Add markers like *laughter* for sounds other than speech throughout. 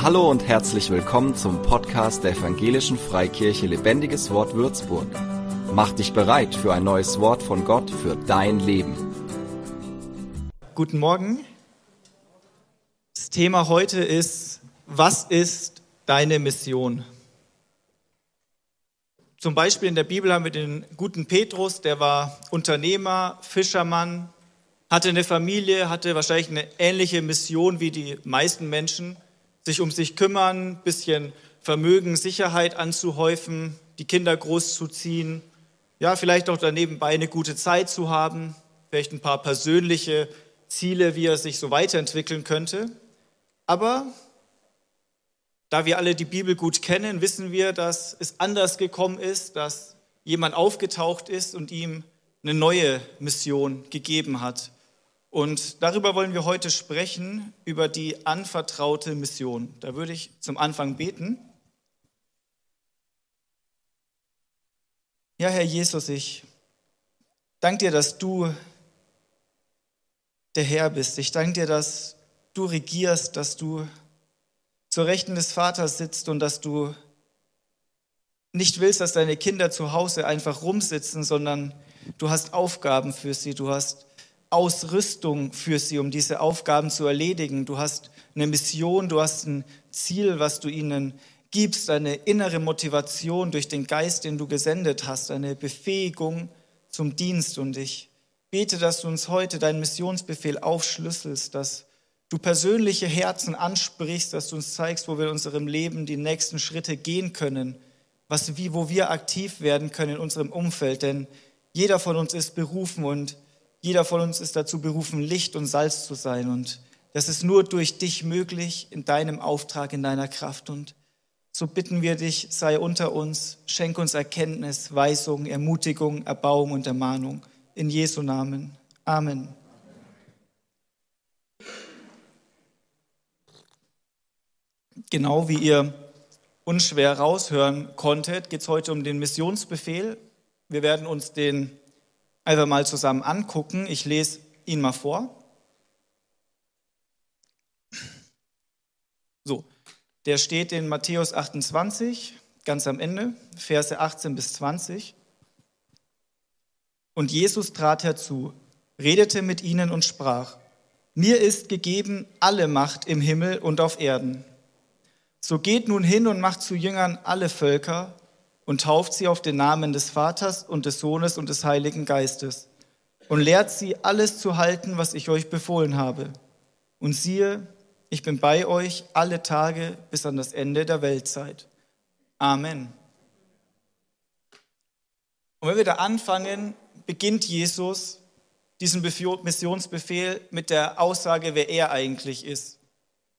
Hallo und herzlich willkommen zum Podcast der Evangelischen Freikirche Lebendiges Wort Würzburg. Mach dich bereit für ein neues Wort von Gott für dein Leben. Guten Morgen. Das Thema heute ist, was ist deine Mission? Zum Beispiel in der Bibel haben wir den guten Petrus, der war Unternehmer, Fischermann, hatte eine Familie, hatte wahrscheinlich eine ähnliche Mission wie die meisten Menschen sich um sich kümmern, bisschen Vermögen, Sicherheit anzuhäufen, die Kinder großzuziehen, ja, vielleicht auch daneben bei eine gute Zeit zu haben, vielleicht ein paar persönliche Ziele, wie er sich so weiterentwickeln könnte. Aber da wir alle die Bibel gut kennen, wissen wir, dass es anders gekommen ist, dass jemand aufgetaucht ist und ihm eine neue Mission gegeben hat. Und darüber wollen wir heute sprechen, über die anvertraute Mission. Da würde ich zum Anfang beten. Ja, Herr Jesus, ich danke dir, dass du der Herr bist. Ich danke dir, dass du regierst, dass du zur Rechten des Vaters sitzt und dass du nicht willst, dass deine Kinder zu Hause einfach rumsitzen, sondern du hast Aufgaben für sie, du hast Ausrüstung für sie, um diese Aufgaben zu erledigen. Du hast eine Mission, du hast ein Ziel, was du ihnen gibst, eine innere Motivation durch den Geist, den du gesendet hast, eine Befähigung zum Dienst. Und ich bete, dass du uns heute deinen Missionsbefehl aufschlüsselst, dass du persönliche Herzen ansprichst, dass du uns zeigst, wo wir in unserem Leben die nächsten Schritte gehen können, was, wie, wo wir aktiv werden können in unserem Umfeld. Denn jeder von uns ist berufen und jeder von uns ist dazu berufen, Licht und Salz zu sein. Und das ist nur durch dich möglich, in deinem Auftrag, in deiner Kraft. Und so bitten wir dich, sei unter uns, schenk uns Erkenntnis, Weisung, Ermutigung, Erbauung und Ermahnung. In Jesu Namen. Amen. Genau wie ihr unschwer raushören konntet, geht es heute um den Missionsbefehl. Wir werden uns den einfach mal zusammen angucken. Ich lese ihn mal vor. So, der steht in Matthäus 28, ganz am Ende, Verse 18 bis 20. Und Jesus trat herzu, redete mit ihnen und sprach, mir ist gegeben alle Macht im Himmel und auf Erden. So geht nun hin und macht zu Jüngern alle Völker und tauft sie auf den Namen des Vaters und des Sohnes und des Heiligen Geistes und lehrt sie alles zu halten, was ich euch befohlen habe. Und siehe, ich bin bei euch alle Tage bis an das Ende der Weltzeit. Amen. Und wenn wir da anfangen, beginnt Jesus diesen Missionsbefehl mit der Aussage, wer er eigentlich ist.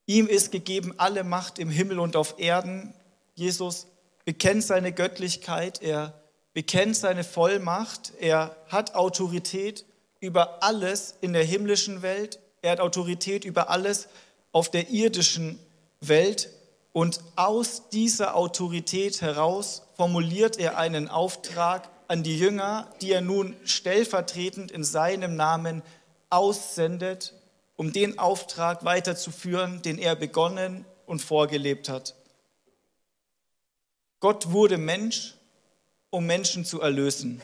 Ihm ist gegeben alle Macht im Himmel und auf Erden. Jesus bekennt seine Göttlichkeit, er bekennt seine Vollmacht, er hat Autorität über alles in der himmlischen Welt, er hat Autorität über alles auf der irdischen Welt und aus dieser Autorität heraus formuliert er einen Auftrag an die Jünger, die er nun stellvertretend in seinem Namen aussendet, um den Auftrag weiterzuführen, den er begonnen und vorgelebt hat. Gott wurde Mensch, um Menschen zu erlösen.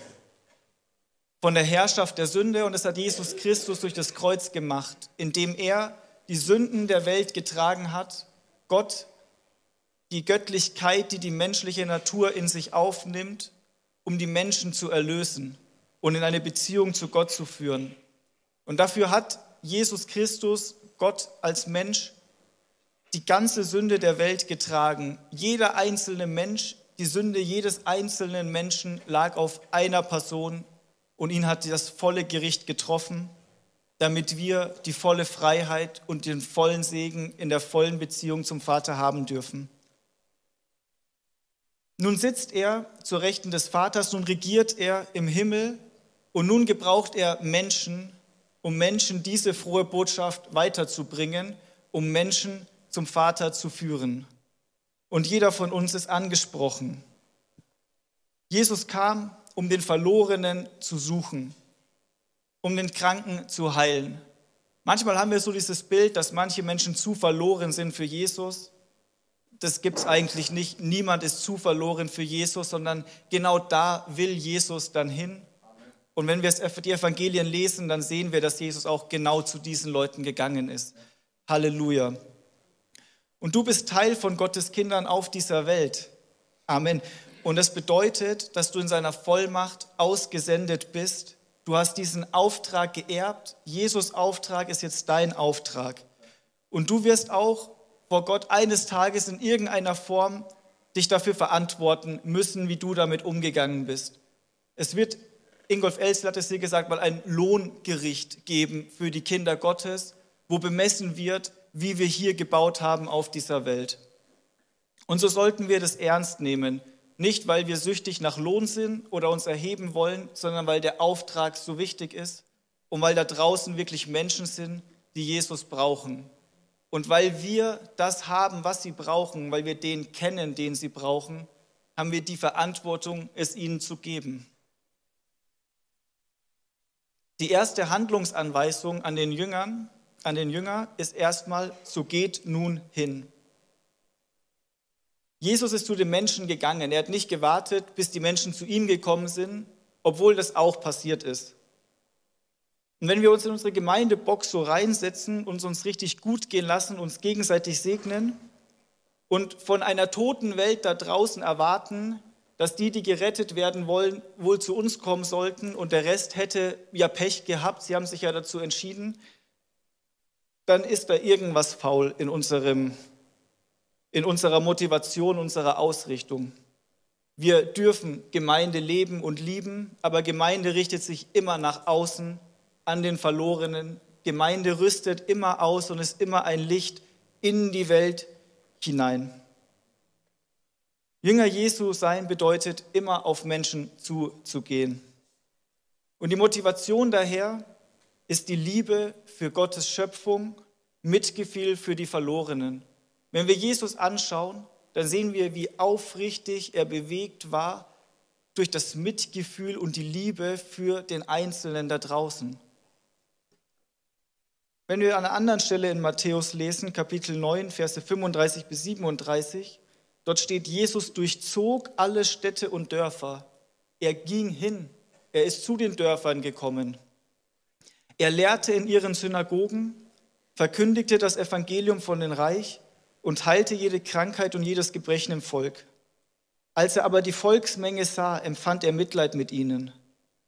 Von der Herrschaft der Sünde und es hat Jesus Christus durch das Kreuz gemacht, indem er die Sünden der Welt getragen hat. Gott, die Göttlichkeit, die die menschliche Natur in sich aufnimmt, um die Menschen zu erlösen und in eine Beziehung zu Gott zu führen. Und dafür hat Jesus Christus, Gott als Mensch, die ganze Sünde der Welt getragen. Jeder einzelne Mensch, die Sünde jedes einzelnen Menschen lag auf einer Person und ihn hat das volle Gericht getroffen, damit wir die volle Freiheit und den vollen Segen in der vollen Beziehung zum Vater haben dürfen. Nun sitzt er zur Rechten des Vaters, nun regiert er im Himmel und nun gebraucht er Menschen, um Menschen diese frohe Botschaft weiterzubringen, um Menschen zum Vater zu führen. Und jeder von uns ist angesprochen. Jesus kam, um den Verlorenen zu suchen, um den Kranken zu heilen. Manchmal haben wir so dieses Bild, dass manche Menschen zu verloren sind für Jesus, das gibt es eigentlich nicht. Niemand ist zu verloren für Jesus, sondern genau da will Jesus dann hin. Und wenn wir die Evangelien lesen, dann sehen wir, dass Jesus auch genau zu diesen Leuten gegangen ist. Halleluja. Und du bist Teil von Gottes Kindern auf dieser Welt. Amen. Und das bedeutet, dass du in seiner Vollmacht ausgesendet bist. Du hast diesen Auftrag geerbt. Jesus Auftrag ist jetzt dein Auftrag. Und du wirst auch vor Gott eines Tages in irgendeiner Form dich dafür verantworten müssen, wie du damit umgegangen bist. Es wird Ingolf Elsel hat es hier gesagt, mal ein Lohngericht geben für die Kinder Gottes, wo bemessen wird, wie wir hier gebaut haben auf dieser Welt. Und so sollten wir das ernst nehmen, nicht weil wir süchtig nach Lohn sind oder uns erheben wollen, sondern weil der Auftrag so wichtig ist und weil da draußen wirklich Menschen sind, die Jesus brauchen. Und weil wir das haben, was sie brauchen, weil wir den kennen, den sie brauchen, haben wir die Verantwortung, es ihnen zu geben. Die erste Handlungsanweisung an den Jüngern, an den Jünger ist erstmal, so geht nun hin. Jesus ist zu den Menschen gegangen. Er hat nicht gewartet, bis die Menschen zu ihm gekommen sind, obwohl das auch passiert ist. Und wenn wir uns in unsere Gemeindebox so reinsetzen und uns richtig gut gehen lassen, uns gegenseitig segnen und von einer toten Welt da draußen erwarten, dass die, die gerettet werden wollen, wohl zu uns kommen sollten und der Rest hätte ja Pech gehabt, sie haben sich ja dazu entschieden, dann ist da irgendwas faul in, unserem, in unserer Motivation, unserer Ausrichtung. Wir dürfen Gemeinde leben und lieben, aber Gemeinde richtet sich immer nach außen an den Verlorenen. Gemeinde rüstet immer aus und ist immer ein Licht in die Welt hinein. Jünger Jesu sein bedeutet, immer auf Menschen zuzugehen. Und die Motivation daher ist die Liebe für Gottes Schöpfung, Mitgefühl für die Verlorenen. Wenn wir Jesus anschauen, dann sehen wir, wie aufrichtig er bewegt war durch das Mitgefühl und die Liebe für den Einzelnen da draußen. Wenn wir an einer anderen Stelle in Matthäus lesen, Kapitel 9, Verse 35 bis 37, Dort steht, Jesus durchzog alle Städte und Dörfer. Er ging hin. Er ist zu den Dörfern gekommen. Er lehrte in ihren Synagogen, verkündigte das Evangelium von den Reich und heilte jede Krankheit und jedes Gebrechen im Volk. Als er aber die Volksmenge sah, empfand er Mitleid mit ihnen,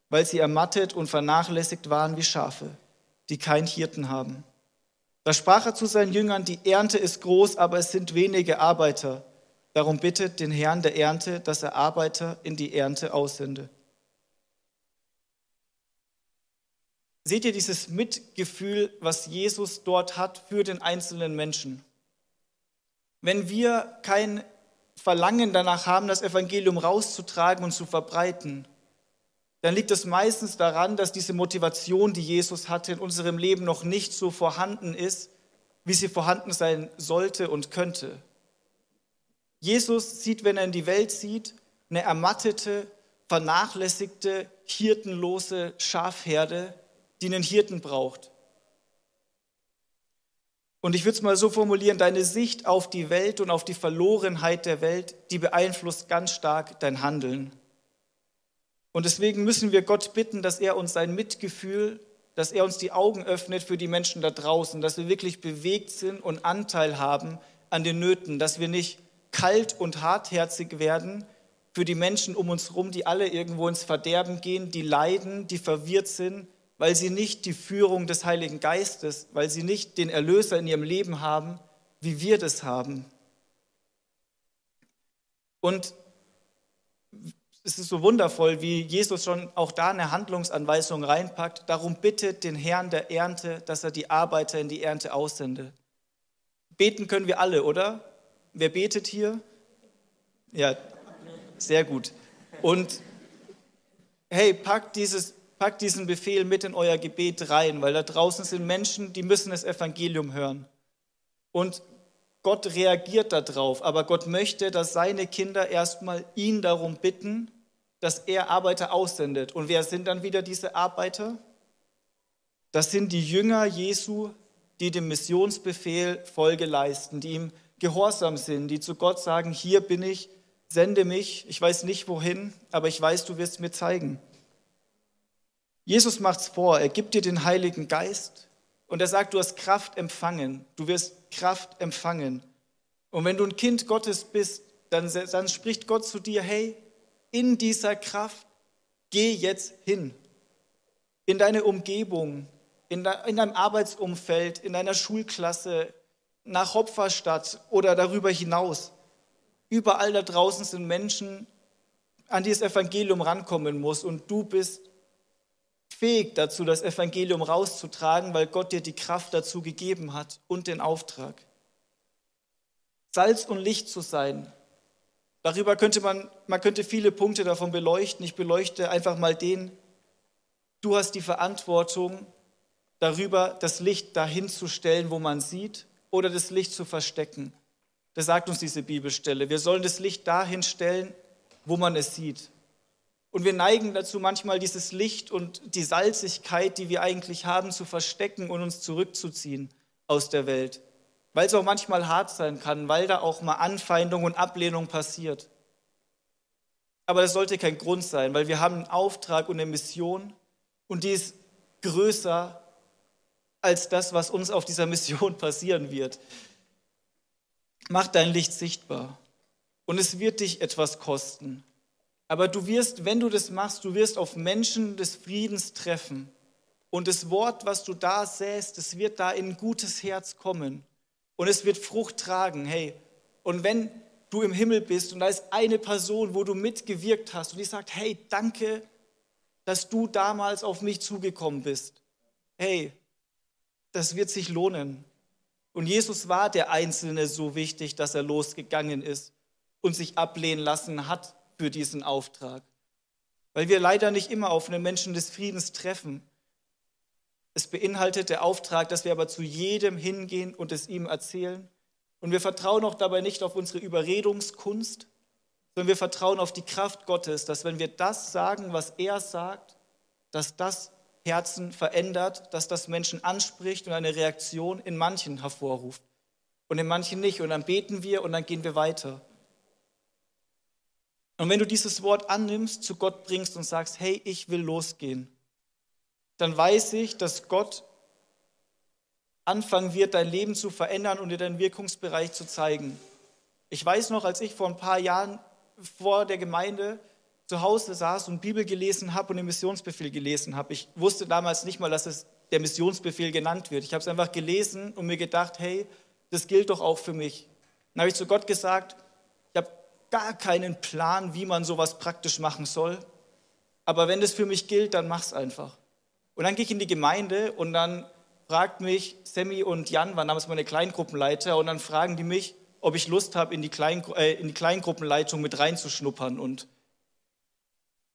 weil sie ermattet und vernachlässigt waren wie Schafe, die kein Hirten haben. Da sprach er zu seinen Jüngern, die Ernte ist groß, aber es sind wenige Arbeiter. Darum bittet den Herrn der Ernte, dass er Arbeiter in die Ernte aussende. Seht ihr dieses Mitgefühl, was Jesus dort hat für den einzelnen Menschen? Wenn wir kein Verlangen danach haben, das Evangelium rauszutragen und zu verbreiten, dann liegt es meistens daran, dass diese Motivation, die Jesus hatte, in unserem Leben noch nicht so vorhanden ist, wie sie vorhanden sein sollte und könnte. Jesus sieht, wenn er in die Welt sieht, eine ermattete, vernachlässigte, hirtenlose Schafherde, die einen Hirten braucht. Und ich würde es mal so formulieren, deine Sicht auf die Welt und auf die Verlorenheit der Welt, die beeinflusst ganz stark dein Handeln. Und deswegen müssen wir Gott bitten, dass er uns sein Mitgefühl, dass er uns die Augen öffnet für die Menschen da draußen, dass wir wirklich bewegt sind und Anteil haben an den Nöten, dass wir nicht kalt und hartherzig werden für die Menschen um uns herum, die alle irgendwo ins Verderben gehen, die leiden, die verwirrt sind, weil sie nicht die Führung des Heiligen Geistes, weil sie nicht den Erlöser in ihrem Leben haben, wie wir das haben. Und es ist so wundervoll, wie Jesus schon auch da eine Handlungsanweisung reinpackt. Darum bittet den Herrn der Ernte, dass er die Arbeiter in die Ernte aussende. Beten können wir alle, oder? Wer betet hier? Ja, sehr gut. Und hey, packt, dieses, packt diesen Befehl mit in euer Gebet rein, weil da draußen sind Menschen, die müssen das Evangelium hören. Und Gott reagiert darauf, aber Gott möchte, dass seine Kinder erstmal ihn darum bitten, dass er Arbeiter aussendet. Und wer sind dann wieder diese Arbeiter? Das sind die Jünger Jesu, die dem Missionsbefehl Folge leisten, die ihm gehorsam sind, die zu Gott sagen, hier bin ich, sende mich, ich weiß nicht wohin, aber ich weiß, du wirst mir zeigen. Jesus macht's vor, er gibt dir den Heiligen Geist und er sagt, du hast Kraft empfangen, du wirst Kraft empfangen. Und wenn du ein Kind Gottes bist, dann, dann spricht Gott zu dir, hey, in dieser Kraft, geh jetzt hin. In deine Umgebung, in, deinem Arbeitsumfeld, in deiner Schulklasse, nach Hopferstadt oder darüber hinaus. Überall da draußen sind Menschen, an die das Evangelium rankommen muss und du bist fähig dazu, das Evangelium rauszutragen, weil Gott dir die Kraft dazu gegeben hat und den Auftrag. Salz und Licht zu sein. Darüber könnte man, man könnte viele Punkte davon beleuchten. Ich beleuchte einfach mal den. Du hast die Verantwortung darüber, das Licht dahin zu stellen, wo man sieht, oder das Licht zu verstecken. Das sagt uns diese Bibelstelle. Wir sollen das Licht dahin stellen, wo man es sieht. Und wir neigen dazu, manchmal dieses Licht und die Salzigkeit, die wir eigentlich haben, zu verstecken und uns zurückzuziehen aus der Welt. Weil es auch manchmal hart sein kann, weil da auch mal Anfeindung und Ablehnung passiert. Aber das sollte kein Grund sein, weil wir haben einen Auftrag und eine Mission und die ist größer als das, was uns auf dieser Mission *laughs* passieren wird. Mach dein Licht sichtbar und es wird dich etwas kosten. Aber du wirst, wenn du das machst, du wirst auf Menschen des Friedens treffen. Und das Wort, was du da säst, das wird da in ein gutes Herz kommen. Und es wird Frucht tragen. Hey, und wenn du im Himmel bist und da ist eine Person, wo du mitgewirkt hast und die sagt, hey, danke, dass du damals auf mich zugekommen bist. Hey, das wird sich lohnen. Und Jesus war der Einzelne so wichtig, dass er losgegangen ist und sich ablehnen lassen hat für diesen Auftrag. Weil wir leider nicht immer auf einen Menschen des Friedens treffen. Es beinhaltet der Auftrag, dass wir aber zu jedem hingehen und es ihm erzählen. Und wir vertrauen auch dabei nicht auf unsere Überredungskunst, sondern wir vertrauen auf die Kraft Gottes, dass wenn wir das sagen, was er sagt, dass das Herzen verändert, dass das Menschen anspricht und eine Reaktion in manchen hervorruft und in manchen nicht. Und dann beten wir und dann gehen wir weiter. Und wenn du dieses Wort annimmst, zu Gott bringst und sagst, hey, ich will losgehen, dann weiß ich, dass Gott anfangen wird, dein Leben zu verändern und dir deinen Wirkungsbereich zu zeigen. Ich weiß noch, als ich vor ein paar Jahren vor der Gemeinde zu Hause saß und Bibel gelesen habe und den Missionsbefehl gelesen habe. Ich wusste damals nicht mal, dass es der Missionsbefehl genannt wird. Ich habe es einfach gelesen und mir gedacht, hey, das gilt doch auch für mich. Dann habe ich zu Gott gesagt, gar keinen Plan, wie man sowas praktisch machen soll. Aber wenn das für mich gilt, dann mach's einfach. Und dann gehe ich in die Gemeinde und dann fragt mich Sammy und Jan, waren damals meine Kleingruppenleiter, und dann fragen die mich, ob ich Lust habe, in äh, in die Kleingruppenleitung mit reinzuschnuppern. Und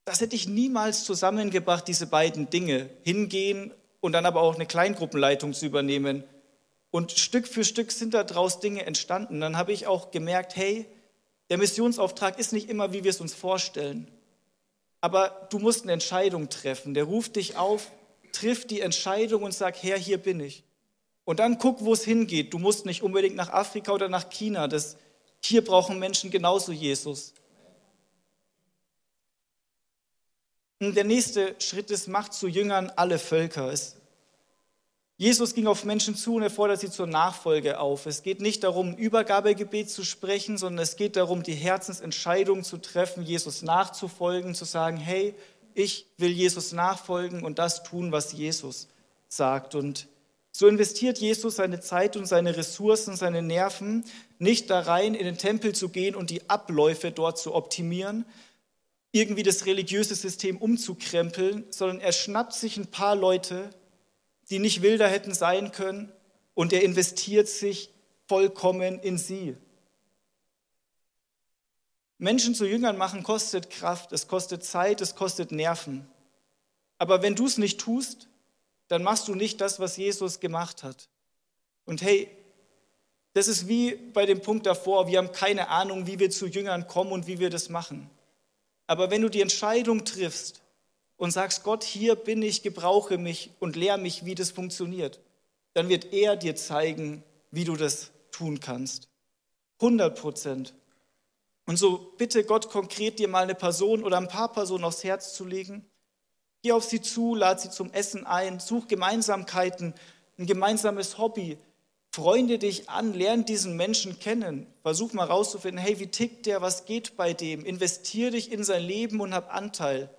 das hätte ich niemals zusammengebracht, diese beiden Dinge, hingehen und dann aber auch eine Kleingruppenleitung zu übernehmen. Und Stück für Stück sind daraus Dinge entstanden. Dann habe ich auch gemerkt, hey, der Missionsauftrag ist nicht immer, wie wir es uns vorstellen. Aber du musst eine Entscheidung treffen. Der ruft dich auf, triff die Entscheidung und sag, Herr, hier bin ich. Und dann guck, wo es hingeht. Du musst nicht unbedingt nach Afrika oder nach China. Das, hier brauchen Menschen genauso Jesus. Der nächste Schritt ist, macht zu Jüngern alle Völker. Es, Jesus ging auf Menschen zu und er fordert sie zur Nachfolge auf. Es geht nicht darum, Übergabegebet zu sprechen, sondern es geht darum, die Herzensentscheidung zu treffen, Jesus nachzufolgen, zu sagen, hey, ich will Jesus nachfolgen und das tun, was Jesus sagt. Und so investiert Jesus seine Zeit und seine Ressourcen, seine Nerven nicht da rein, in den Tempel zu gehen und die Abläufe dort zu optimieren, irgendwie das religiöse System umzukrempeln, sondern er schnappt sich ein paar Leute, die nicht wilder hätten sein können, und er investiert sich vollkommen in sie. Menschen zu Jüngern machen kostet Kraft, es kostet Zeit, es kostet Nerven. Aber wenn du es nicht tust, dann machst du nicht das, was Jesus gemacht hat. Und hey, das ist wie bei dem Punkt davor, wir haben keine Ahnung, wie wir zu Jüngern kommen und wie wir das machen. Aber wenn du die Entscheidung triffst und sagst, Gott, hier bin ich, gebrauche mich und lehr mich, wie das funktioniert, dann wird er dir zeigen, wie du das tun kannst. 100 Prozent. Und so bitte Gott konkret dir mal eine Person oder ein paar Personen aufs Herz zu legen. Geh auf sie zu, lad sie zum Essen ein, such Gemeinsamkeiten, ein gemeinsames Hobby. Freunde dich an, lern diesen Menschen kennen. Versuch mal rauszufinden, hey, wie tickt der, was geht bei dem? Investier dich in sein Leben und hab Anteil.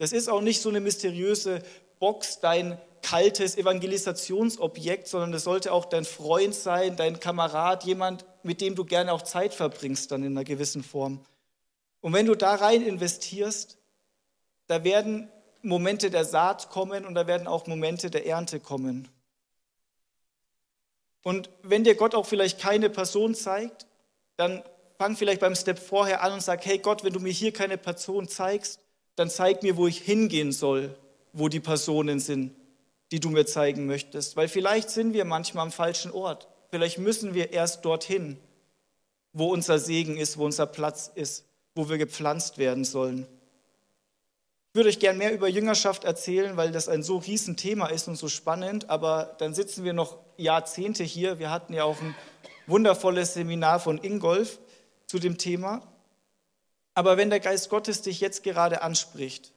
Das ist auch nicht so eine mysteriöse Box, dein kaltes Evangelisationsobjekt, sondern das sollte auch dein Freund sein, dein Kamerad, jemand, mit dem du gerne auch Zeit verbringst, dann in einer gewissen Form. Und wenn du da rein investierst, da werden Momente der Saat kommen und da werden auch Momente der Ernte kommen. Und wenn dir Gott auch vielleicht keine Person zeigt, dann fang vielleicht beim Step vorher an und sag, hey Gott, wenn du mir hier keine Person zeigst, dann zeig mir, wo ich hingehen soll, wo die Personen sind, die du mir zeigen möchtest. Weil vielleicht sind wir manchmal am falschen Ort. Vielleicht müssen wir erst dorthin, wo unser Segen ist, wo unser Platz ist, wo wir gepflanzt werden sollen. Ich würde euch gern mehr über Jüngerschaft erzählen, weil das ein so Riesenthema ist und so spannend, aber dann sitzen wir noch Jahrzehnte hier. Wir hatten ja auch ein wundervolles Seminar von Ingolf zu dem Thema. Aber wenn der Geist Gottes dich jetzt gerade anspricht,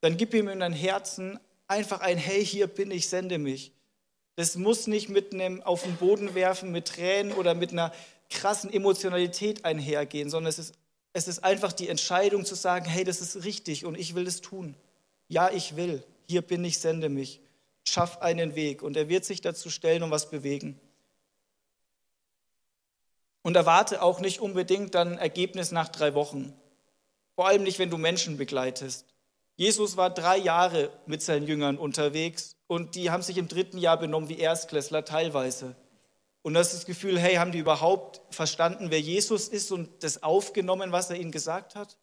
dann gib ihm in dein Herzen einfach ein Hey, hier bin ich, sende mich. Das muss nicht mit einem auf den Boden werfen, mit Tränen oder mit einer krassen Emotionalität einhergehen, sondern es ist, es ist einfach die Entscheidung zu sagen, hey, das ist richtig und ich will es tun. Ja, ich will. Hier bin ich, sende mich. Schaff einen Weg und er wird sich dazu stellen und was bewegen. Und erwarte auch nicht unbedingt dann Ergebnis nach drei Wochen. Vor allem nicht, wenn du Menschen begleitest. Jesus war drei Jahre mit seinen Jüngern unterwegs und die haben sich im dritten Jahr benommen wie Erstklässler teilweise. Und das ist das Gefühl, hey, haben die überhaupt verstanden, wer Jesus ist und das aufgenommen, was er ihnen gesagt hat?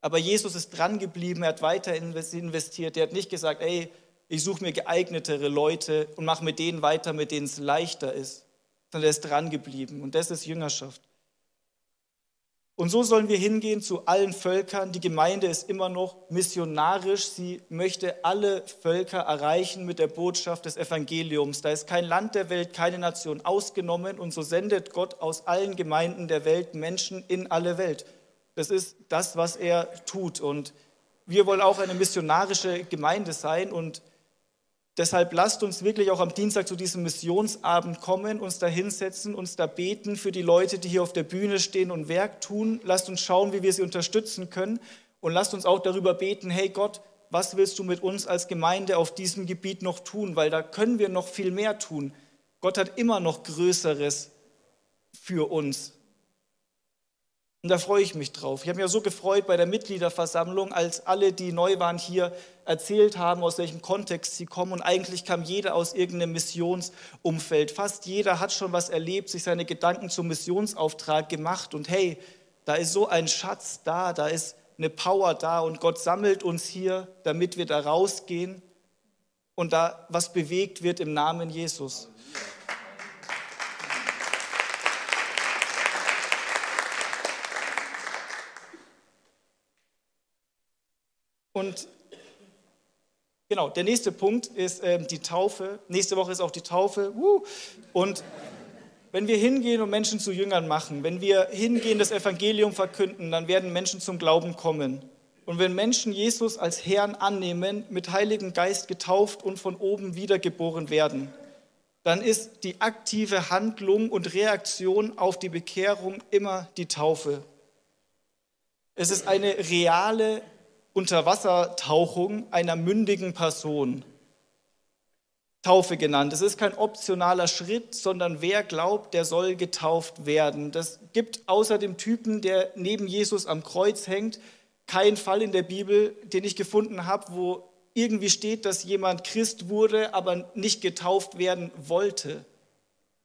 Aber Jesus ist dran geblieben, er hat weiter investiert. Er hat nicht gesagt, ey, ich suche mir geeignetere Leute und mache mit denen weiter, mit denen es leichter ist, sondern er ist dran geblieben. Und das ist Jüngerschaft. Und so sollen wir hingehen zu allen Völkern. Die Gemeinde ist immer noch missionarisch. Sie möchte alle Völker erreichen mit der Botschaft des Evangeliums. Da ist kein Land der Welt, keine Nation ausgenommen. Und so sendet Gott aus allen Gemeinden der Welt Menschen in alle Welt. Das ist das, was er tut. Und wir wollen auch eine missionarische Gemeinde sein. Und Deshalb lasst uns wirklich auch am Dienstag zu diesem Missionsabend kommen, uns da hinsetzen, uns da beten für die Leute, die hier auf der Bühne stehen und Werk tun. Lasst uns schauen, wie wir sie unterstützen können. Und lasst uns auch darüber beten, hey Gott, was willst du mit uns als Gemeinde auf diesem Gebiet noch tun? Weil da können wir noch viel mehr tun. Gott hat immer noch Größeres für uns. Und da freue ich mich drauf. Ich habe mich ja so gefreut bei der Mitgliederversammlung, als alle, die neu waren, hier erzählt haben, aus welchem Kontext sie kommen. Und eigentlich kam jeder aus irgendeinem Missionsumfeld. Fast jeder hat schon was erlebt, sich seine Gedanken zum Missionsauftrag gemacht. Und hey, da ist so ein Schatz da, da ist eine Power da. Und Gott sammelt uns hier, damit wir da rausgehen und da was bewegt wird im Namen Jesus. Und genau, der nächste Punkt ist ähm, die Taufe. Nächste Woche ist auch die Taufe. Uh. Und wenn wir hingehen und Menschen zu Jüngern machen, wenn wir hingehen, das Evangelium verkünden, dann werden Menschen zum Glauben kommen. Und wenn Menschen Jesus als Herrn annehmen, mit Heiligen Geist getauft und von oben wiedergeboren werden, dann ist die aktive Handlung und Reaktion auf die Bekehrung immer die Taufe. Es ist eine reale Unterwassertauchung einer mündigen Person. Taufe genannt. Es ist kein optionaler Schritt, sondern wer glaubt, der soll getauft werden. Das gibt außer dem Typen, der neben Jesus am Kreuz hängt, keinen Fall in der Bibel, den ich gefunden habe, wo irgendwie steht, dass jemand Christ wurde, aber nicht getauft werden wollte.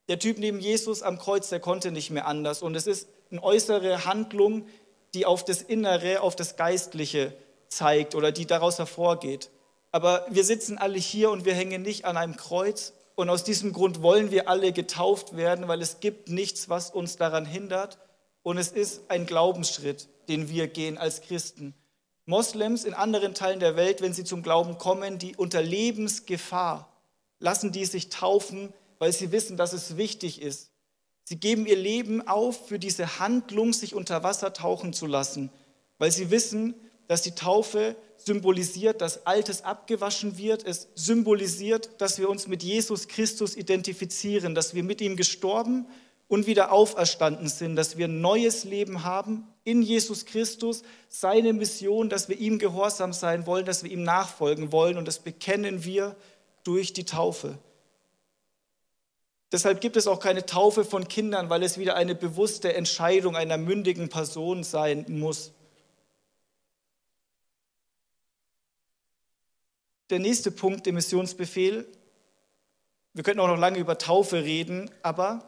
Der Typ neben Jesus am Kreuz, der konnte nicht mehr anders. Und es ist eine äußere Handlung, die auf das Innere, auf das Geistliche zeigt oder die daraus hervorgeht. Aber wir sitzen alle hier und wir hängen nicht an einem Kreuz. Und aus diesem Grund wollen wir alle getauft werden, weil es gibt nichts, was uns daran hindert. Und es ist ein Glaubensschritt, den wir gehen als Christen. Moslems in anderen Teilen der Welt, wenn sie zum Glauben kommen, die unter Lebensgefahr lassen die sich taufen, weil sie wissen, dass es wichtig ist, Sie geben ihr Leben auf für diese Handlung, sich unter Wasser tauchen zu lassen, weil sie wissen, dass die Taufe symbolisiert, dass Altes abgewaschen wird. Es symbolisiert, dass wir uns mit Jesus Christus identifizieren, dass wir mit ihm gestorben und wieder auferstanden sind, dass wir ein neues Leben haben in Jesus Christus, seine Mission, dass wir ihm gehorsam sein wollen, dass wir ihm nachfolgen wollen und das bekennen wir durch die Taufe. Deshalb gibt es auch keine Taufe von Kindern, weil es wieder eine bewusste Entscheidung einer mündigen Person sein muss. Der nächste Punkt im Missionsbefehl, wir könnten auch noch lange über Taufe reden, aber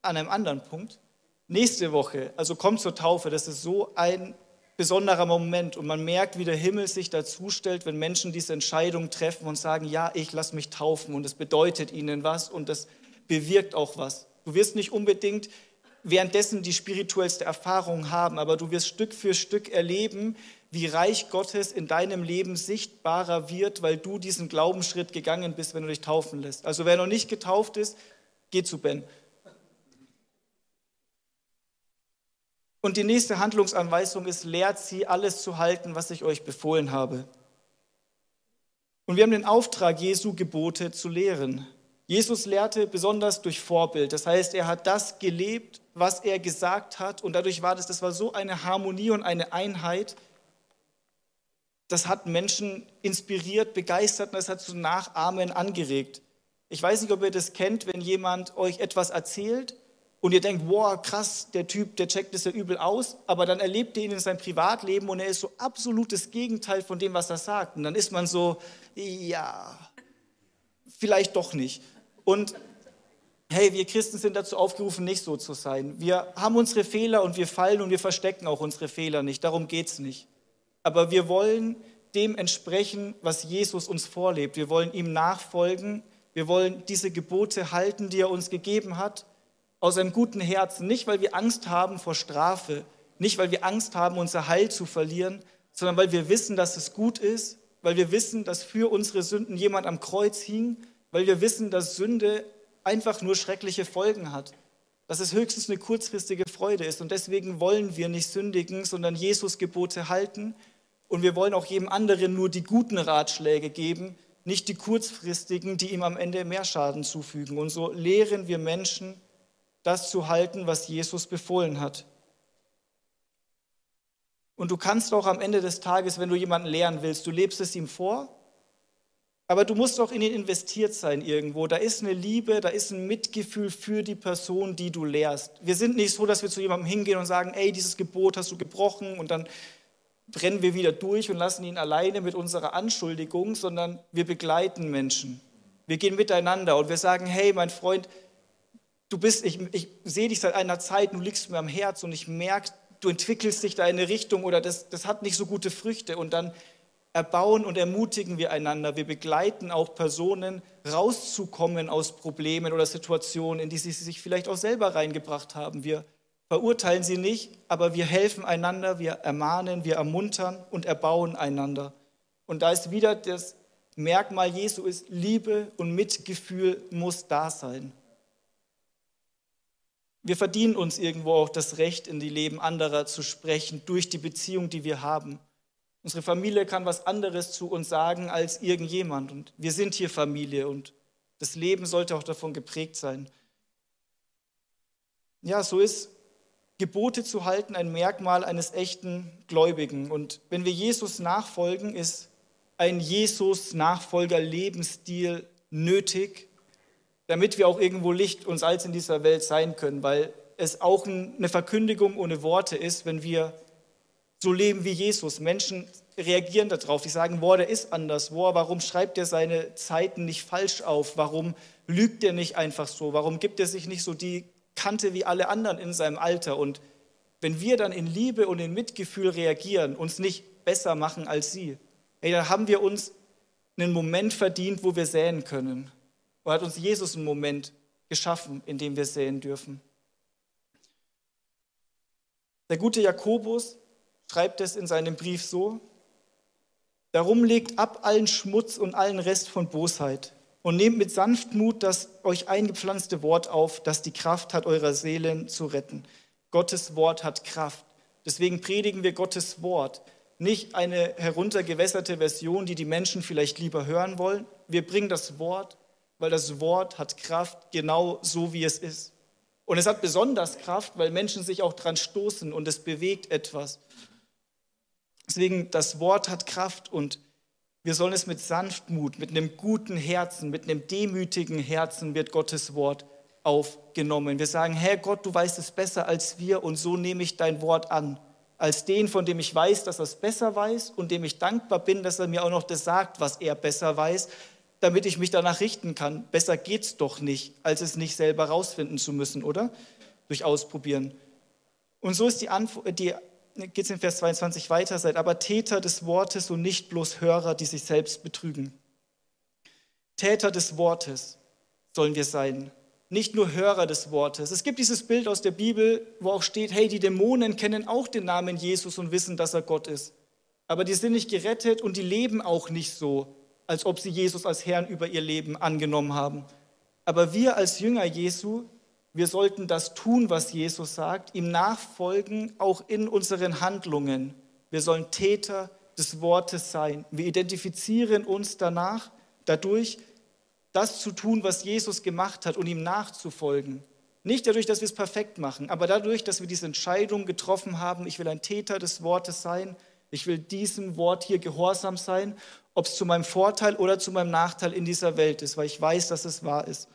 an einem anderen Punkt. Nächste Woche, also kommt zur Taufe, das ist so ein besonderer Moment und man merkt, wie der Himmel sich dazu stellt, wenn Menschen diese Entscheidung treffen und sagen, ja, ich lasse mich taufen und es bedeutet ihnen was und das bewirkt auch was. Du wirst nicht unbedingt währenddessen die spirituellste Erfahrung haben, aber du wirst Stück für Stück erleben, wie Reich Gottes in deinem Leben sichtbarer wird, weil du diesen Glaubensschritt gegangen bist, wenn du dich taufen lässt. Also wer noch nicht getauft ist, geh zu Ben. Und die nächste Handlungsanweisung ist, lehrt sie, alles zu halten, was ich euch befohlen habe. Und wir haben den Auftrag, Jesu Gebote zu lehren. Jesus lehrte besonders durch Vorbild. Das heißt, er hat das gelebt, was er gesagt hat. Und dadurch war das, das war so eine Harmonie und eine Einheit, das hat Menschen inspiriert, begeistert und das hat zu Nachahmen angeregt. Ich weiß nicht, ob ihr das kennt, wenn jemand euch etwas erzählt und ihr denkt, wow, krass, der Typ, der checkt das ja übel aus, aber dann erlebt ihr ihn in seinem Privatleben und er ist so absolutes Gegenteil von dem, was er sagt. Und dann ist man so, ja, vielleicht doch nicht. Und hey, wir Christen sind dazu aufgerufen, nicht so zu sein. Wir haben unsere Fehler und wir fallen und wir verstecken auch unsere Fehler nicht. Darum geht es nicht aber wir wollen dem entsprechen, was Jesus uns vorlebt. Wir wollen ihm nachfolgen. Wir wollen diese Gebote halten, die er uns gegeben hat, aus einem guten Herzen. Nicht, weil wir Angst haben vor Strafe, nicht, weil wir Angst haben, unser Heil zu verlieren, sondern weil wir wissen, dass es gut ist, weil wir wissen, dass für unsere Sünden jemand am Kreuz hing, weil wir wissen, dass Sünde einfach nur schreckliche Folgen hat, dass es höchstens eine kurzfristige Freude ist. Und deswegen wollen wir nicht sündigen, sondern Jesus Gebote halten und wir wollen auch jedem anderen nur die guten Ratschläge geben, nicht die kurzfristigen, die ihm am Ende mehr Schaden zufügen. Und so lehren wir Menschen, das zu halten, was Jesus befohlen hat. Und du kannst auch am Ende des Tages, wenn du jemanden lehren willst, du lebst es ihm vor, aber du musst auch in ihn investiert sein irgendwo. Da ist eine Liebe, da ist ein Mitgefühl für die Person, die du lehrst. Wir sind nicht so, dass wir zu jemandem hingehen und sagen, ey, dieses Gebot hast du gebrochen und dann brennen wir wieder durch und lassen ihn alleine mit unserer Anschuldigung, sondern wir begleiten Menschen. Wir gehen miteinander und wir sagen, hey, mein Freund, du bist, ich, ich sehe dich seit einer Zeit, du liegst mir am Herz und ich merke, du entwickelst dich da in eine Richtung oder das, das hat nicht so gute Früchte. Und dann erbauen und ermutigen wir einander. Wir begleiten auch Personen, rauszukommen aus Problemen oder Situationen, in die sie sich vielleicht auch selber reingebracht haben. Wir verurteilen sie nicht, aber wir helfen einander, wir ermahnen, wir ermuntern und erbauen einander. Und da ist wieder das Merkmal Jesu ist, Liebe und Mitgefühl muss da sein. Wir verdienen uns irgendwo auch das Recht, in die Leben anderer zu sprechen, durch die Beziehung, die wir haben. Unsere Familie kann was anderes zu uns sagen als irgendjemand. Und wir sind hier Familie und das Leben sollte auch davon geprägt sein. Ja, so ist Gebote zu halten ein Merkmal eines echten Gläubigen. Und wenn wir Jesus nachfolgen, ist ein Jesus-Nachfolger-Lebensstil nötig, damit wir auch irgendwo Licht und Salz in dieser Welt sein können, weil es auch eine Verkündigung ohne Worte ist, wenn wir so leben wie Jesus. Menschen reagieren darauf, die sagen, boah, der ist anders, boah, warum schreibt er seine Zeiten nicht falsch auf, warum lügt er nicht einfach so, warum gibt er sich nicht so die kannte wie alle anderen in seinem Alter. Und wenn wir dann in Liebe und in Mitgefühl reagieren, uns nicht besser machen als sie, hey, dann haben wir uns einen Moment verdient, wo wir säen können. Und hat uns Jesus einen Moment geschaffen, in dem wir säen dürfen. Der gute Jakobus schreibt es in seinem Brief so, Darum legt ab allen Schmutz und allen Rest von Bosheit und nehmt mit Sanftmut das euch eingepflanzte Wort auf, das die Kraft hat, eurer Seelen zu retten. Gottes Wort hat Kraft. Deswegen predigen wir Gottes Wort. Nicht eine heruntergewässerte Version, die die Menschen vielleicht lieber hören wollen. Wir bringen das Wort, weil das Wort hat Kraft, genau so wie es ist. Und es hat besonders Kraft, weil Menschen sich auch dran stoßen und es bewegt etwas. Deswegen, das Wort hat Kraft und wir sollen es mit Sanftmut, mit einem guten Herzen, mit einem demütigen Herzen wird Gottes Wort aufgenommen. Wir sagen, Herr Gott, du weißt es besser als wir und so nehme ich dein Wort an. Als den, von dem ich weiß, dass er es besser weiß und dem ich dankbar bin, dass er mir auch noch das sagt, was er besser weiß, damit ich mich danach richten kann. Besser geht es doch nicht, als es nicht selber rausfinden zu müssen, oder? Durch Ausprobieren. Und so ist die, Antwort, die geht es in Vers 22 weiter, seid aber Täter des Wortes und nicht bloß Hörer, die sich selbst betrügen. Täter des Wortes sollen wir sein, nicht nur Hörer des Wortes. Es gibt dieses Bild aus der Bibel, wo auch steht, hey, die Dämonen kennen auch den Namen Jesus und wissen, dass er Gott ist. Aber die sind nicht gerettet und die leben auch nicht so, als ob sie Jesus als Herrn über ihr Leben angenommen haben. Aber wir als Jünger Jesu, wir sollten das tun, was Jesus sagt, ihm nachfolgen, auch in unseren Handlungen. Wir sollen Täter des Wortes sein. Wir identifizieren uns danach, dadurch, das zu tun, was Jesus gemacht hat und ihm nachzufolgen. Nicht dadurch, dass wir es perfekt machen, aber dadurch, dass wir diese Entscheidung getroffen haben, ich will ein Täter des Wortes sein, ich will diesem Wort hier gehorsam sein, ob es zu meinem Vorteil oder zu meinem Nachteil in dieser Welt ist, weil ich weiß, dass es wahr ist.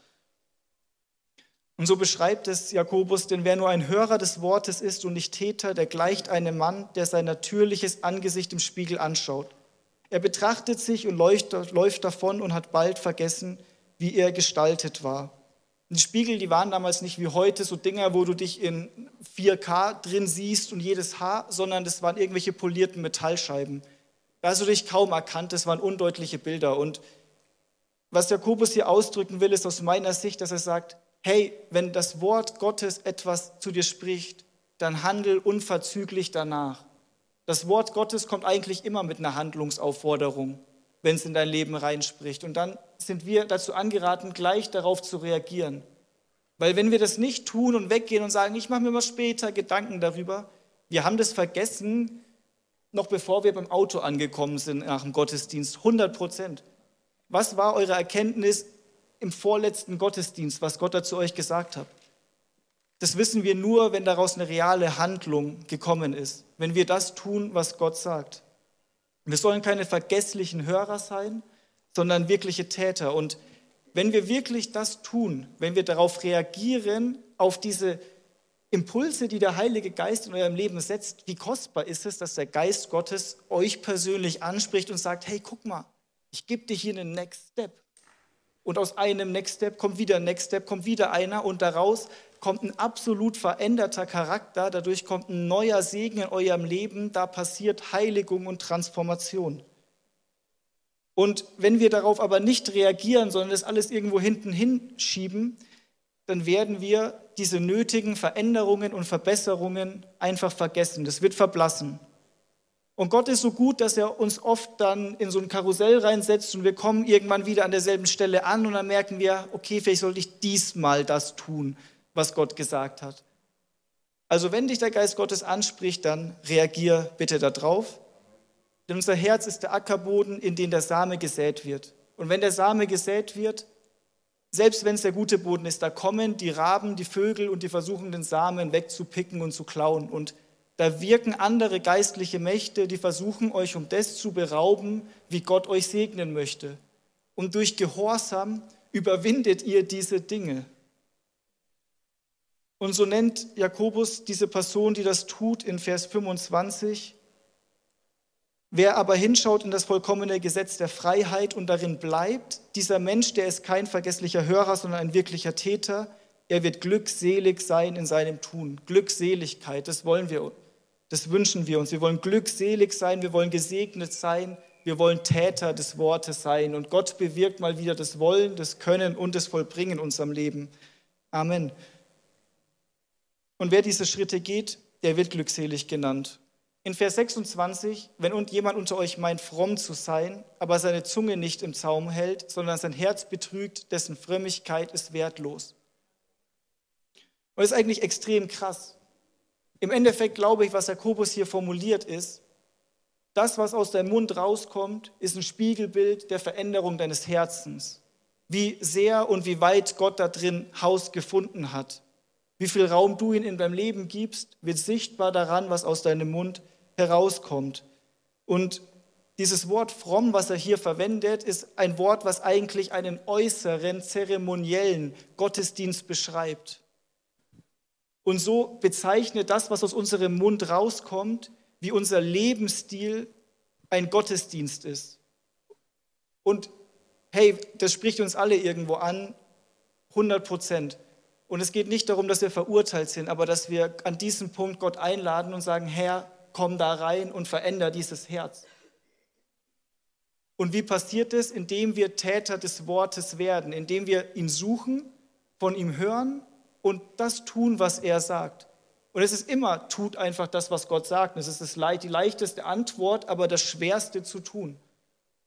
Und so beschreibt es Jakobus, denn wer nur ein Hörer des Wortes ist und nicht Täter, der gleicht einem Mann, der sein natürliches Angesicht im Spiegel anschaut. Er betrachtet sich und läuft, davon und hat bald vergessen, wie er gestaltet war. Die Spiegel, die waren damals nicht wie heute so Dinger, wo du dich in 4K drin siehst und jedes Haar, sondern das waren irgendwelche polierten Metallscheiben. Da hast du dich kaum erkannt, das waren undeutliche Bilder. Und was Jakobus hier ausdrücken will, ist aus meiner Sicht, dass er sagt, hey, wenn das Wort Gottes etwas zu dir spricht, dann handel unverzüglich danach. Das Wort Gottes kommt eigentlich immer mit einer Handlungsaufforderung, wenn es in dein Leben reinspricht. Und dann sind wir dazu angeraten, gleich darauf zu reagieren. Weil wenn wir das nicht tun und weggehen und sagen, ich mache mir mal später Gedanken darüber, wir haben das vergessen, noch bevor wir beim Auto angekommen sind nach dem Gottesdienst, 100 Prozent. Was war eure Erkenntnis im vorletzten Gottesdienst, was Gott dazu euch gesagt hat. Das wissen wir nur, wenn daraus eine reale Handlung gekommen ist, wenn wir das tun, was Gott sagt. Wir sollen keine vergesslichen Hörer sein, sondern wirkliche Täter. Und wenn wir wirklich das tun, wenn wir darauf reagieren, auf diese Impulse, die der Heilige Geist in eurem Leben setzt, wie kostbar ist es, dass der Geist Gottes euch persönlich anspricht und sagt, hey, guck mal, ich gebe dir hier einen Next Step. Und aus einem Next Step kommt wieder ein Next Step, kommt wieder einer und daraus kommt ein absolut veränderter Charakter, dadurch kommt ein neuer Segen in eurem Leben, da passiert Heiligung und Transformation. Und wenn wir darauf aber nicht reagieren, sondern das alles irgendwo hinten hinschieben, dann werden wir diese nötigen Veränderungen und Verbesserungen einfach vergessen. Das wird verblassen. Und Gott ist so gut, dass er uns oft dann in so ein Karussell reinsetzt und wir kommen irgendwann wieder an derselben Stelle an und dann merken wir, okay, vielleicht sollte ich diesmal das tun, was Gott gesagt hat. Also wenn dich der Geist Gottes anspricht, dann reagier bitte darauf. Denn unser Herz ist der Ackerboden, in den der Same gesät wird. Und wenn der Same gesät wird, selbst wenn es der gute Boden ist, da kommen die Raben, die Vögel und die versuchen den Samen wegzupicken und zu klauen. Und da wirken andere geistliche Mächte, die versuchen euch um das zu berauben, wie Gott euch segnen möchte. Und durch Gehorsam überwindet ihr diese Dinge. Und so nennt Jakobus diese Person, die das tut, in Vers 25. Wer aber hinschaut in das vollkommene Gesetz der Freiheit und darin bleibt, dieser Mensch, der ist kein vergesslicher Hörer, sondern ein wirklicher Täter, er wird glückselig sein in seinem Tun. Glückseligkeit, das wollen wir das wünschen wir uns. Wir wollen glückselig sein, wir wollen gesegnet sein, wir wollen Täter des Wortes sein. Und Gott bewirkt mal wieder das Wollen, das Können und das Vollbringen in unserem Leben. Amen. Und wer diese Schritte geht, der wird glückselig genannt. In Vers 26, wenn jemand unter euch meint, fromm zu sein, aber seine Zunge nicht im Zaum hält, sondern sein Herz betrügt, dessen Frömmigkeit ist wertlos. Und das ist eigentlich extrem krass. Im Endeffekt glaube ich, was Jakobus hier formuliert ist, das, was aus deinem Mund rauskommt, ist ein Spiegelbild der Veränderung deines Herzens. Wie sehr und wie weit Gott da drin Haus gefunden hat. Wie viel Raum du ihm in deinem Leben gibst, wird sichtbar daran, was aus deinem Mund herauskommt. Und dieses Wort fromm, was er hier verwendet, ist ein Wort, was eigentlich einen äußeren, zeremoniellen Gottesdienst beschreibt. Und so bezeichnet das, was aus unserem Mund rauskommt, wie unser Lebensstil ein Gottesdienst ist. Und hey, das spricht uns alle irgendwo an, 100 Prozent. Und es geht nicht darum, dass wir verurteilt sind, aber dass wir an diesem Punkt Gott einladen und sagen, Herr, komm da rein und veränder dieses Herz. Und wie passiert es? Indem wir Täter des Wortes werden, indem wir ihn suchen, von ihm hören und das tun, was er sagt. Und es ist immer, tut einfach das, was Gott sagt. Es ist die leichteste Antwort, aber das Schwerste zu tun.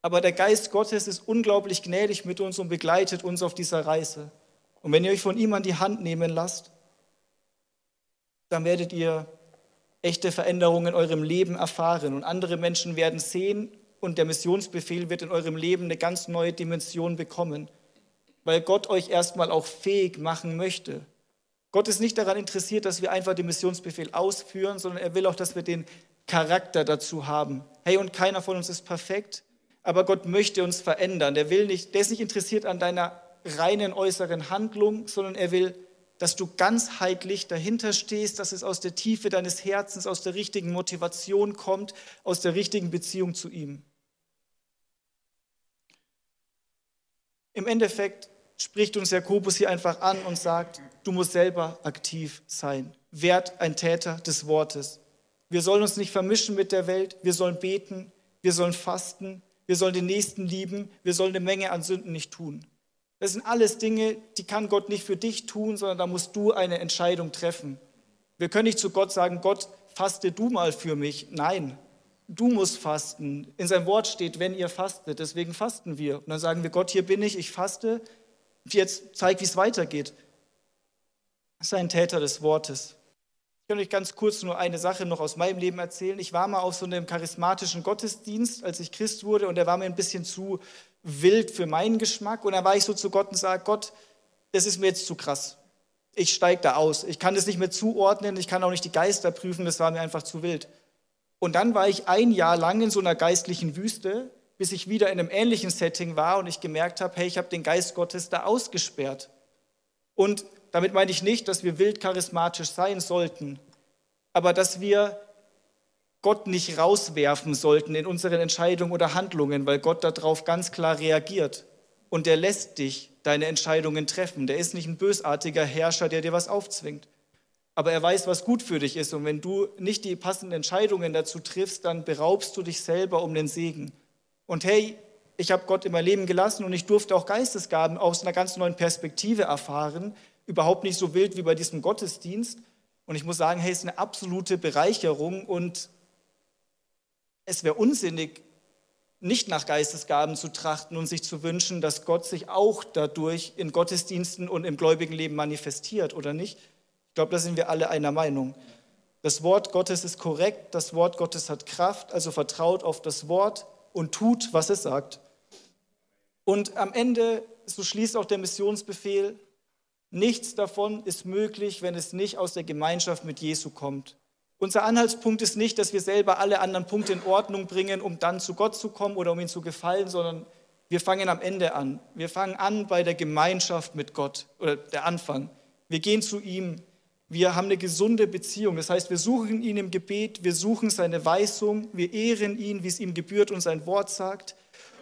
Aber der Geist Gottes ist unglaublich gnädig mit uns und begleitet uns auf dieser Reise. Und wenn ihr euch von ihm an die Hand nehmen lasst, dann werdet ihr echte Veränderungen in eurem Leben erfahren und andere Menschen werden sehen und der Missionsbefehl wird in eurem Leben eine ganz neue Dimension bekommen, weil Gott euch erstmal auch fähig machen möchte. Gott ist nicht daran interessiert, dass wir einfach den Missionsbefehl ausführen, sondern er will auch, dass wir den Charakter dazu haben. Hey, und keiner von uns ist perfekt, aber Gott möchte uns verändern. Der will nicht, der ist nicht interessiert an deiner reinen äußeren Handlung, sondern er will dass du ganzheitlich dahinter stehst, dass es aus der Tiefe deines Herzens, aus der richtigen Motivation kommt, aus der richtigen Beziehung zu ihm. Im Endeffekt spricht uns Jakobus hier einfach an und sagt, du musst selber aktiv sein. Werd ein Täter des Wortes. Wir sollen uns nicht vermischen mit der Welt, wir sollen beten, wir sollen fasten, wir sollen den Nächsten lieben, wir sollen eine Menge an Sünden nicht tun. Das sind alles Dinge, die kann Gott nicht für dich tun, sondern da musst du eine Entscheidung treffen. Wir können nicht zu Gott sagen, Gott, faste du mal für mich. Nein, du musst fasten. In seinem Wort steht, wenn ihr fastet, deswegen fasten wir. Und dann sagen wir, Gott, hier bin ich, ich faste. Jetzt zeig, wie es weitergeht. Sei ein Täter des Wortes. Ich kann euch ganz kurz nur eine Sache noch aus meinem Leben erzählen. Ich war mal auf so einem charismatischen Gottesdienst, als ich Christ wurde, und der war mir ein bisschen zu wild für meinen Geschmack. Und da war ich so zu Gott und sage, Gott, das ist mir jetzt zu krass. Ich steige da aus. Ich kann das nicht mehr zuordnen. Ich kann auch nicht die Geister prüfen. Das war mir einfach zu wild. Und dann war ich ein Jahr lang in so einer geistlichen Wüste, bis ich wieder in einem ähnlichen Setting war und ich gemerkt habe, hey, ich habe den Geist Gottes da ausgesperrt. Und damit meine ich nicht, dass wir wild charismatisch sein sollten, aber dass wir Gott nicht rauswerfen sollten in unseren Entscheidungen oder Handlungen, weil Gott darauf ganz klar reagiert. Und er lässt dich deine Entscheidungen treffen. Der ist nicht ein bösartiger Herrscher, der dir was aufzwingt. Aber er weiß, was gut für dich ist. Und wenn du nicht die passenden Entscheidungen dazu triffst, dann beraubst du dich selber um den Segen. Und hey, ich habe Gott in mein Leben gelassen und ich durfte auch Geistesgaben aus einer ganz neuen Perspektive erfahren. Überhaupt nicht so wild wie bei diesem Gottesdienst. Und ich muss sagen, hey, es ist eine absolute Bereicherung und es wäre unsinnig, nicht nach Geistesgaben zu trachten und sich zu wünschen, dass Gott sich auch dadurch in Gottesdiensten und im gläubigen Leben manifestiert, oder nicht? Ich glaube, da sind wir alle einer Meinung. Das Wort Gottes ist korrekt, das Wort Gottes hat Kraft, also vertraut auf das Wort und tut, was es sagt. Und am Ende, so schließt auch der Missionsbefehl, nichts davon ist möglich, wenn es nicht aus der Gemeinschaft mit Jesu kommt. Unser Anhaltspunkt ist nicht, dass wir selber alle anderen Punkte in Ordnung bringen, um dann zu Gott zu kommen oder um ihm zu gefallen, sondern wir fangen am Ende an. Wir fangen an bei der Gemeinschaft mit Gott oder der Anfang. Wir gehen zu ihm. Wir haben eine gesunde Beziehung. Das heißt, wir suchen ihn im Gebet, wir suchen seine Weisung, wir ehren ihn, wie es ihm gebührt und sein Wort sagt.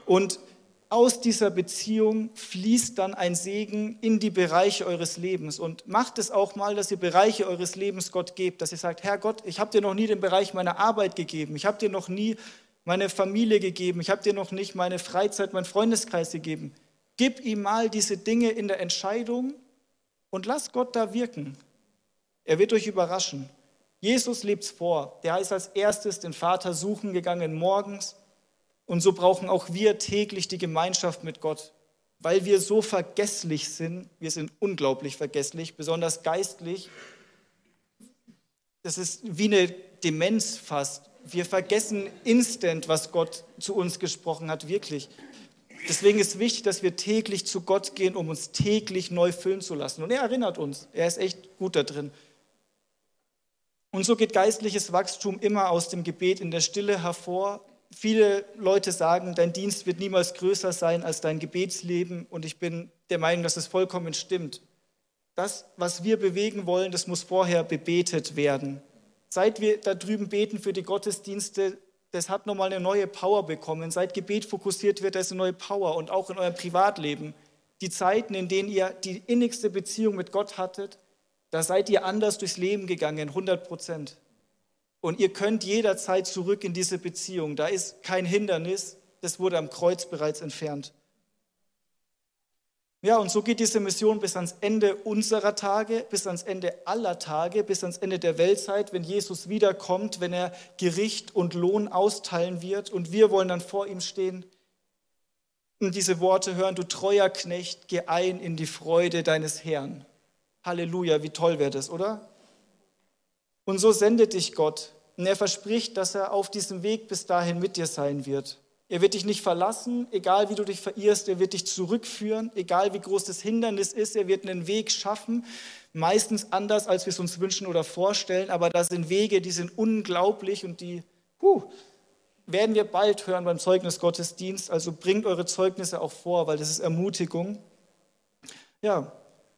Und aus dieser Beziehung fließt dann ein Segen in die Bereiche eures Lebens. Und macht es auch mal, dass ihr Bereiche eures Lebens Gott gebt, dass ihr sagt, Herr Gott, ich habe dir noch nie den Bereich meiner Arbeit gegeben, ich habe dir noch nie meine Familie gegeben, ich habe dir noch nicht meine Freizeit, meinen Freundeskreis gegeben. Gib ihm mal diese Dinge in der Entscheidung und lass Gott da wirken. Er wird euch überraschen. Jesus lebt es vor. Der ist als erstes den Vater suchen gegangen morgens. Und so brauchen auch wir täglich die Gemeinschaft mit Gott, weil wir so vergesslich sind. Wir sind unglaublich vergesslich, besonders geistlich. Das ist wie eine Demenz fast. Wir vergessen instant, was Gott zu uns gesprochen hat, wirklich. Deswegen ist wichtig, dass wir täglich zu Gott gehen, um uns täglich neu füllen zu lassen. Und er erinnert uns. Er ist echt gut da drin. Und so geht geistliches Wachstum immer aus dem Gebet in der Stille hervor. Viele Leute sagen, dein Dienst wird niemals größer sein als dein Gebetsleben. Und ich bin der Meinung, dass es vollkommen stimmt. Das, was wir bewegen wollen, das muss vorher bebetet werden. Seit wir da drüben beten für die Gottesdienste, das hat nochmal eine neue Power bekommen. Seit Gebet fokussiert wird, da ist eine neue Power und auch in eurem Privatleben. Die Zeiten, in denen ihr die innigste Beziehung mit Gott hattet, da seid ihr anders durchs Leben gegangen, 100 Prozent. Und ihr könnt jederzeit zurück in diese Beziehung. Da ist kein Hindernis, das wurde am Kreuz bereits entfernt. Ja, und so geht diese Mission bis ans Ende unserer Tage, bis ans Ende aller Tage, bis ans Ende der Weltzeit, wenn Jesus wiederkommt, wenn er Gericht und Lohn austeilen wird. Und wir wollen dann vor ihm stehen und diese Worte hören, du treuer Knecht, geh ein in die Freude deines Herrn. Halleluja, wie toll wäre das, oder? Und so sendet dich Gott. Und er verspricht, dass er auf diesem Weg bis dahin mit dir sein wird. Er wird dich nicht verlassen, egal wie du dich verirrst. Er wird dich zurückführen, egal wie groß das Hindernis ist. Er wird einen Weg schaffen, meistens anders, als wir es uns wünschen oder vorstellen. Aber da sind Wege, die sind unglaublich und die huh, werden wir bald hören beim Zeugnisgottesdienst. Also bringt eure Zeugnisse auch vor, weil das ist Ermutigung. Ja,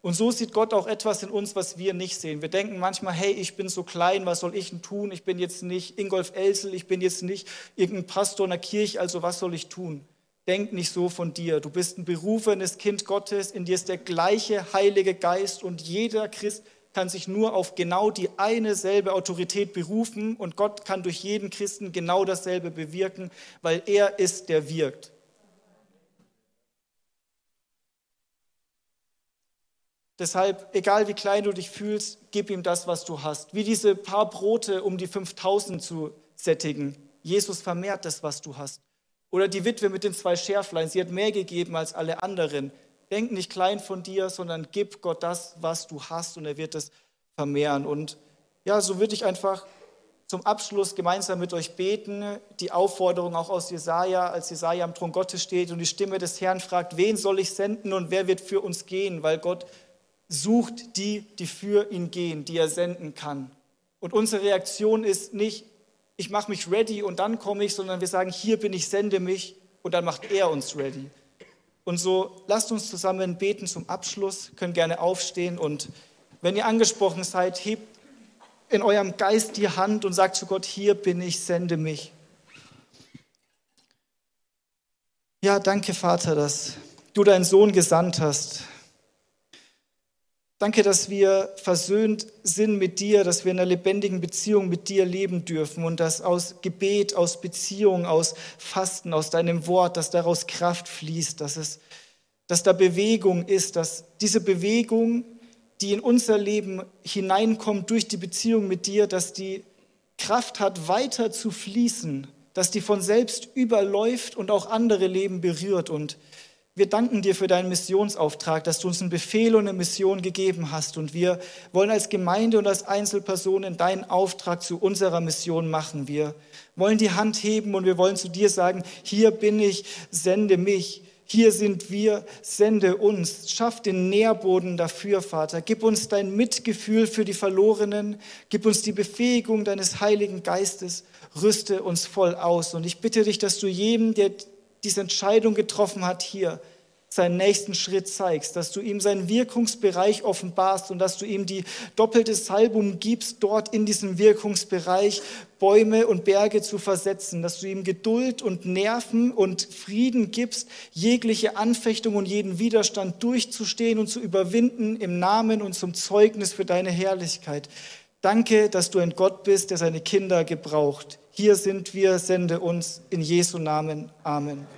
und so sieht Gott auch etwas in uns, was wir nicht sehen. Wir denken manchmal, hey, ich bin so klein, was soll ich denn tun? Ich bin jetzt nicht Ingolf Elsel, ich bin jetzt nicht irgendein Pastor in der Kirche, also was soll ich tun? Denk nicht so von dir. Du bist ein berufenes Kind Gottes, in dir ist der gleiche Heilige Geist und jeder Christ kann sich nur auf genau die eine selbe Autorität berufen und Gott kann durch jeden Christen genau dasselbe bewirken, weil er ist, der wirkt. Deshalb, egal wie klein du dich fühlst, gib ihm das, was du hast. Wie diese paar Brote, um die 5000 zu sättigen. Jesus vermehrt das, was du hast. Oder die Witwe mit den zwei Schärflein, sie hat mehr gegeben als alle anderen. Denk nicht klein von dir, sondern gib Gott das, was du hast und er wird es vermehren. Und ja, so würde ich einfach zum Abschluss gemeinsam mit euch beten. Die Aufforderung auch aus Jesaja, als Jesaja am Thron Gottes steht und die Stimme des Herrn fragt, wen soll ich senden und wer wird für uns gehen, weil Gott sucht die, die für ihn gehen, die er senden kann. Und unsere Reaktion ist nicht, ich mache mich ready und dann komme ich, sondern wir sagen, hier bin ich, sende mich und dann macht er uns ready. Und so lasst uns zusammen beten zum Abschluss, können gerne aufstehen und wenn ihr angesprochen seid, hebt in eurem Geist die Hand und sagt zu Gott, hier bin ich, sende mich. Ja, danke Vater, dass du deinen Sohn gesandt hast, Danke, dass wir versöhnt sind mit dir, dass wir in einer lebendigen Beziehung mit dir leben dürfen und dass aus Gebet, aus Beziehung, aus Fasten, aus deinem Wort, dass daraus Kraft fließt, dass, es, dass da Bewegung ist, dass diese Bewegung, die in unser Leben hineinkommt durch die Beziehung mit dir, dass die Kraft hat, weiter zu fließen, dass die von selbst überläuft und auch andere Leben berührt und wir danken dir für deinen Missionsauftrag, dass du uns einen Befehl und eine Mission gegeben hast. Und wir wollen als Gemeinde und als Einzelpersonen deinen Auftrag zu unserer Mission machen. Wir wollen die Hand heben und wir wollen zu dir sagen, hier bin ich, sende mich. Hier sind wir, sende uns. Schaff den Nährboden dafür, Vater. Gib uns dein Mitgefühl für die Verlorenen. Gib uns die Befähigung deines Heiligen Geistes. Rüste uns voll aus. Und ich bitte dich, dass du jedem, der diese Entscheidung getroffen hat hier, seinen nächsten Schritt zeigst, dass du ihm seinen Wirkungsbereich offenbarst und dass du ihm die doppelte Salbung gibst, dort in diesem Wirkungsbereich Bäume und Berge zu versetzen, dass du ihm Geduld und Nerven und Frieden gibst, jegliche Anfechtung und jeden Widerstand durchzustehen und zu überwinden im Namen und zum Zeugnis für deine Herrlichkeit. Danke, dass du ein Gott bist, der seine Kinder gebraucht. Hier sind wir, sende uns in Jesu Namen. Amen.